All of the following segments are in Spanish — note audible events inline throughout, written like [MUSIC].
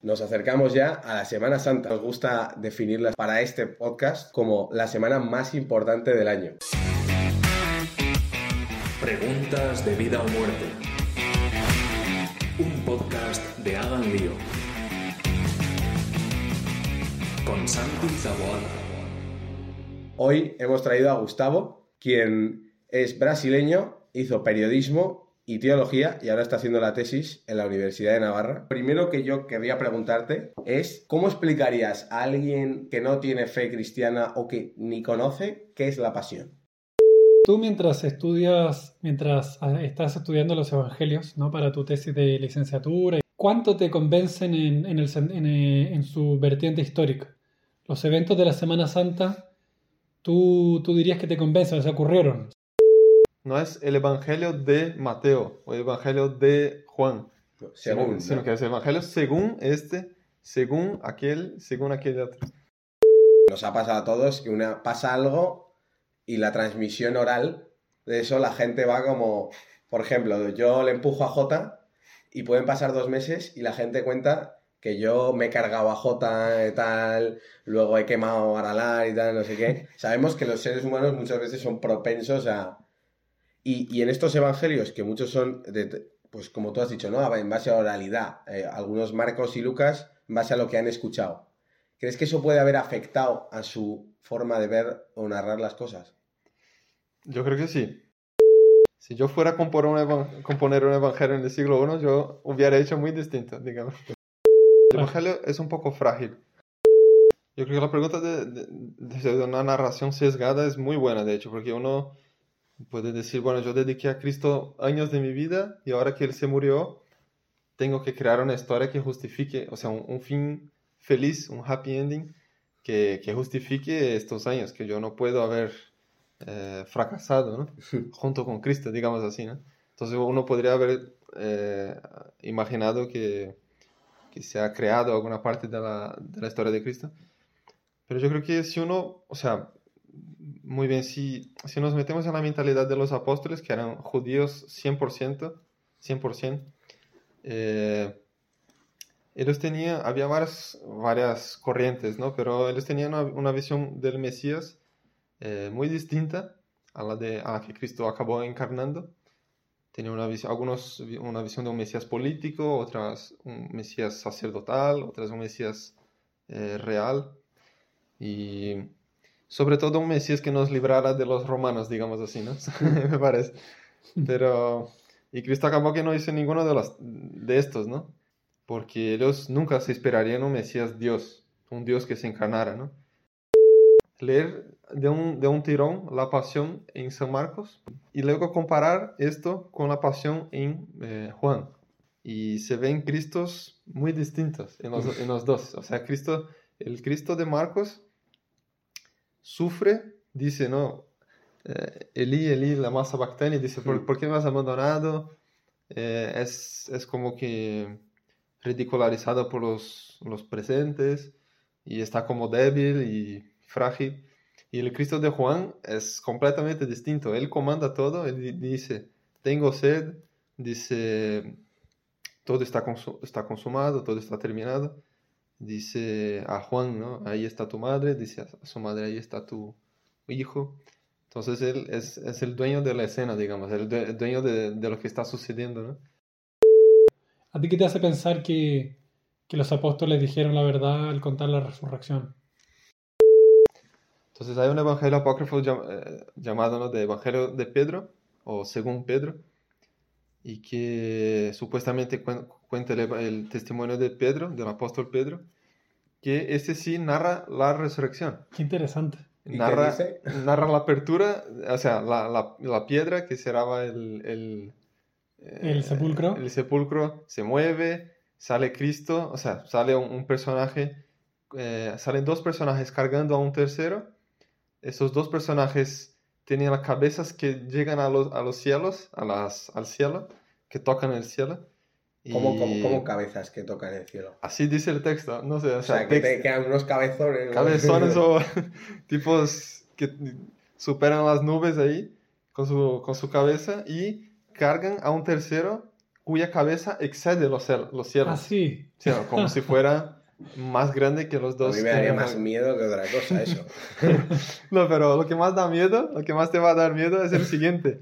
Nos acercamos ya a la Semana Santa. Nos gusta definirla para este podcast como la semana más importante del año. Preguntas de vida o muerte. Un podcast de Hagan Lío. Con Santi Zaboada. Hoy hemos traído a Gustavo, quien es brasileño, hizo periodismo y teología y ahora está haciendo la tesis en la Universidad de Navarra. Primero que yo querría preguntarte es, ¿cómo explicarías a alguien que no tiene fe cristiana o que ni conoce qué es la pasión? Tú mientras estudias, mientras ah, estás estudiando los evangelios, ¿no? Para tu tesis de licenciatura, ¿cuánto te convencen en, en, eh, en su vertiente histórica? Los eventos de la Semana Santa, ¿tú, tú dirías que te convencen, o sea, ocurrieron? No es el Evangelio de Mateo o el Evangelio de Juan, Según, sino ¿no? que es el Evangelio según este, según aquel, según aquel otro. Nos ha pasado a todos que una pasa algo y la transmisión oral de eso la gente va como, por ejemplo, yo le empujo a Jota y pueden pasar dos meses y la gente cuenta que yo me he cargado a Jota y tal, luego he quemado a Aralar y tal, no sé qué. Sabemos que los seres humanos muchas veces son propensos a... Y, y en estos evangelios, que muchos son, de- pues como tú has dicho, ¿no? En base a oralidad, eh, algunos Marcos y Lucas en base a lo que han escuchado. ¿Crees que eso puede haber afectado a su forma de ver o narrar las cosas? Yo creo que sí. Si yo fuera a componer un, evan- componer un Evangelio en el siglo I, yo hubiera hecho muy distinto, digamos. El Evangelio es un poco frágil. Yo creo que la pregunta de, de- de una narración sesgada es muy buena, de hecho, porque uno puede decir, bueno, yo dediqué a Cristo años de mi vida y ahora que Él se murió, tengo que crear una historia que justifique, o sea, un, un fin feliz, un happy ending, que, que justifique estos años, que yo no puedo haber eh, fracasado, ¿no? [LAUGHS] Junto con Cristo, digamos así, ¿no? Entonces uno podría haber eh, imaginado que, que se ha creado alguna parte de la, de la historia de Cristo. Pero yo creo que si uno, o sea, muy bien, si, si nos metemos en la mentalidad de los apóstoles, que eran judíos 100%, 100%, eh, ellos tenían, había varias, varias corrientes, ¿no? Pero ellos tenían una, una visión del Mesías eh, muy distinta a la, de, a la que Cristo acabó encarnando. Tenían una visión, algunos una visión de un Mesías político, otras un Mesías sacerdotal, otras un Mesías eh, real. Y sobre todo un Mesías que nos librara de los romanos, digamos así, ¿no? [LAUGHS] Me parece. Pero, y Cristo acabó que no hizo ninguno de, los, de estos, ¿no? Porque ellos nunca se esperarían un Mesías Dios, un Dios que se encarnara, ¿no? Leer de un, de un tirón la pasión en San Marcos y luego comparar esto con la pasión en eh, Juan. Y se ven Cristos muy distintos en los, en los dos. O sea, Cristo, el Cristo de Marcos sufre, dice, no, eh, Elí, Elí, la masa bactani, dice, ¿por, ¿por qué me has abandonado? Eh, es, es como que ridicularizado por los, los presentes y está como débil y frágil. Y el Cristo de Juan es completamente distinto. Él comanda todo, él di- dice, tengo sed, dice, todo está, consu- está consumado, todo está terminado. Dice a Juan, ¿no? Ahí está tu madre, dice a su madre, ahí está tu hijo. Entonces él es, es el dueño de la escena, digamos, el, due- el dueño de, de lo que está sucediendo, ¿no? ¿A ti qué te hace pensar que, que los apóstoles dijeron la verdad al contar la resurrección? Entonces hay un evangelio apócrifo llam- eh, llamado ¿no? de Evangelio de Pedro, o según Pedro, y que supuestamente cuen- cuenta el, testimonio de Pedro, del apóstol Pedro, que este sí narra la resurrección. Qué interesante. ¿Y qué narra, dice? [LAUGHS] narra la apertura, o sea, la, la- la piedra que cerraba el, el, eh, El sepulcro. El sepulcro se mueve, sale Cristo, o sea, sale un, un personaje, eh, salen dos personajes cargando a un tercero. Esos dos personajes tienen las cabezas que llegan a los, a los cielos, a las, al cielo, que tocan el cielo. Como, Y como, como cabezas que tocan el cielo. Así dice el texto, no sé, o O sea, sea, que te text- quedan unos cabezones. cabezones [LAUGHS] o [LAUGHS] tipos que superan las nubes ahí con su, con su cabeza y cargan a un tercero cuya cabeza excede los, ciel- los cielos. Así. O sea, como si fuera más grande que los A dos. mí me daría más miedo que otra cosa eso. [LAUGHS] No, pero lo que más da miedo, lo que más te va a dar miedo es el siguiente.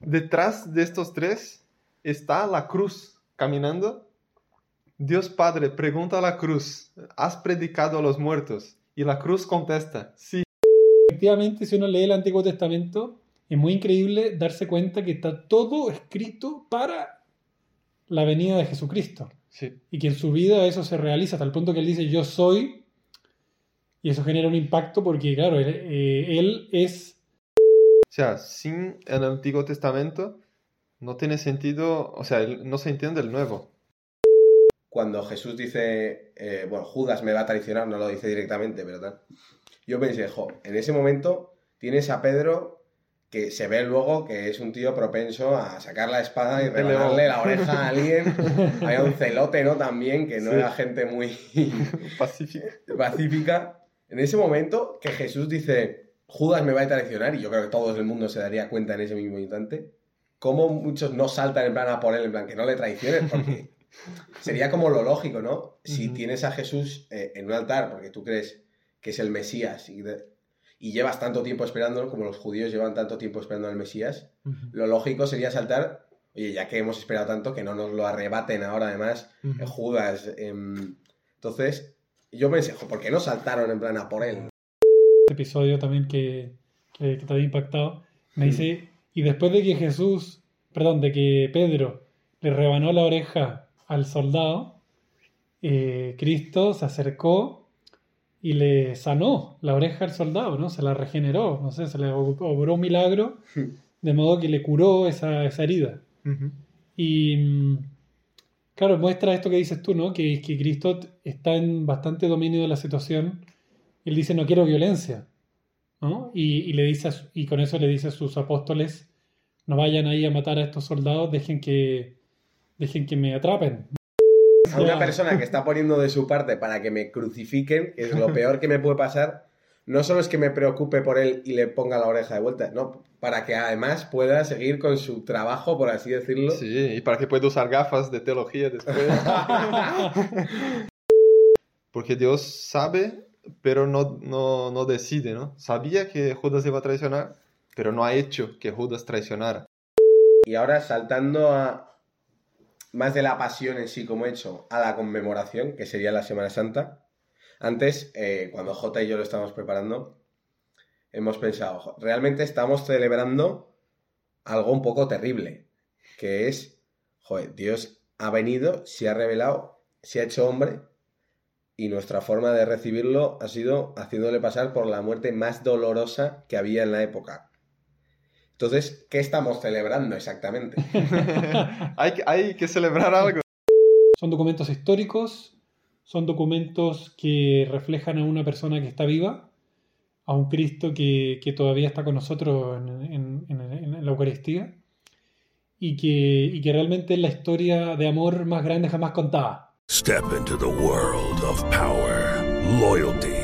Detrás de estos tres está la cruz caminando. Dios Padre pregunta a la cruz, ¿has predicado a los muertos? Y la cruz contesta, sí. Efectivamente, si uno lee el Antiguo Testamento, es muy increíble darse cuenta que está todo escrito para la venida de Jesucristo. Sí, Y que en su vida eso se realiza hasta el punto que él dice yo soy. Y eso genera un impacto porque, claro, él, eh, él es... o sea, sin el Antiguo Testamento no tiene sentido, o sea, no se entiende el Nuevo. Cuando Jesús dice, eh, bueno, Judas me va a traicionar, no lo dice directamente, pero tal. Yo pensé, jo, en ese momento tienes a Pedro que se ve luego que es un tío propenso a sacar la espada y león. la oreja a alguien. [LAUGHS] Había un celote, ¿no? También, que no Sí. era gente muy [LAUGHS] pacífica. En ese momento que Jesús dice, Judas me va a traicionar, y yo creo que todo el mundo se daría cuenta en ese mismo instante, cómo muchos no saltan en plan a por él, en plan que no le traiciones, porque sería como lo lógico, ¿no? Si tienes a Jesús eh, en un altar, porque tú crees que es el Mesías y, de- y llevas tanto tiempo esperándolo, como los judíos llevan tanto tiempo esperando al Mesías, lo lógico sería saltar, oye, ya que hemos esperado tanto, que no nos lo arrebaten ahora además eh, Judas. em, entonces, yo pensé, "Jo, ¿por qué no saltaron en plan a por él? episodio también que, que, que te había impactado. Me dice, y después de que Jesús, perdón, de que Pedro le rebanó la oreja al soldado, eh, Cristo se acercó y le sanó la oreja al soldado, ¿no? Se la regeneró, no sé, se le ob- obró un milagro, de modo que le curó esa, esa herida. Y mm, claro, muestra esto que dices tú, ¿no? Que, que Cristo está en bastante dominio de la situación. Él dice, no quiero violencia, ¿no? Y, y le dice su- y con eso le dice a sus apóstoles, no vayan ahí a matar a estos soldados, dejen que, dejen que me atrapen. A una persona que está poniendo de su parte para que me crucifiquen, que es lo peor que me puede pasar, no solo es que me preocupe por él y le ponga la oreja de vuelta, no, para que además pueda seguir con su trabajo, por así decirlo. Sí, y para que pueda usar gafas de teología después. [LAUGHS] Porque Dios sabe, pero no, no, no decide, ¿no? Sabía que Judas iba a traicionar, pero no ha hecho que Judas traicionara. Y ahora saltando a más de la pasión en sí, como he hecho, a la conmemoración, que sería la Semana Santa. Antes, eh, cuando J y yo lo estábamos preparando, hemos pensado, "Jo, realmente estamos celebrando algo un poco terrible, que es, joder, Dios ha venido, se ha revelado, se ha hecho hombre, y nuestra forma de recibirlo ha sido haciéndole pasar por la muerte más dolorosa que había en la época. Entonces, ¿qué estamos celebrando exactamente? [LAUGHS] hay, que, hay que celebrar algo. Son documentos históricos, son documentos que reflejan a una persona que está viva, a un Cristo que, que todavía está con nosotros en, en- en- en la Eucaristía y que, y que realmente es la historia de amor más grande jamás contada. Step into the world of power, loyalty,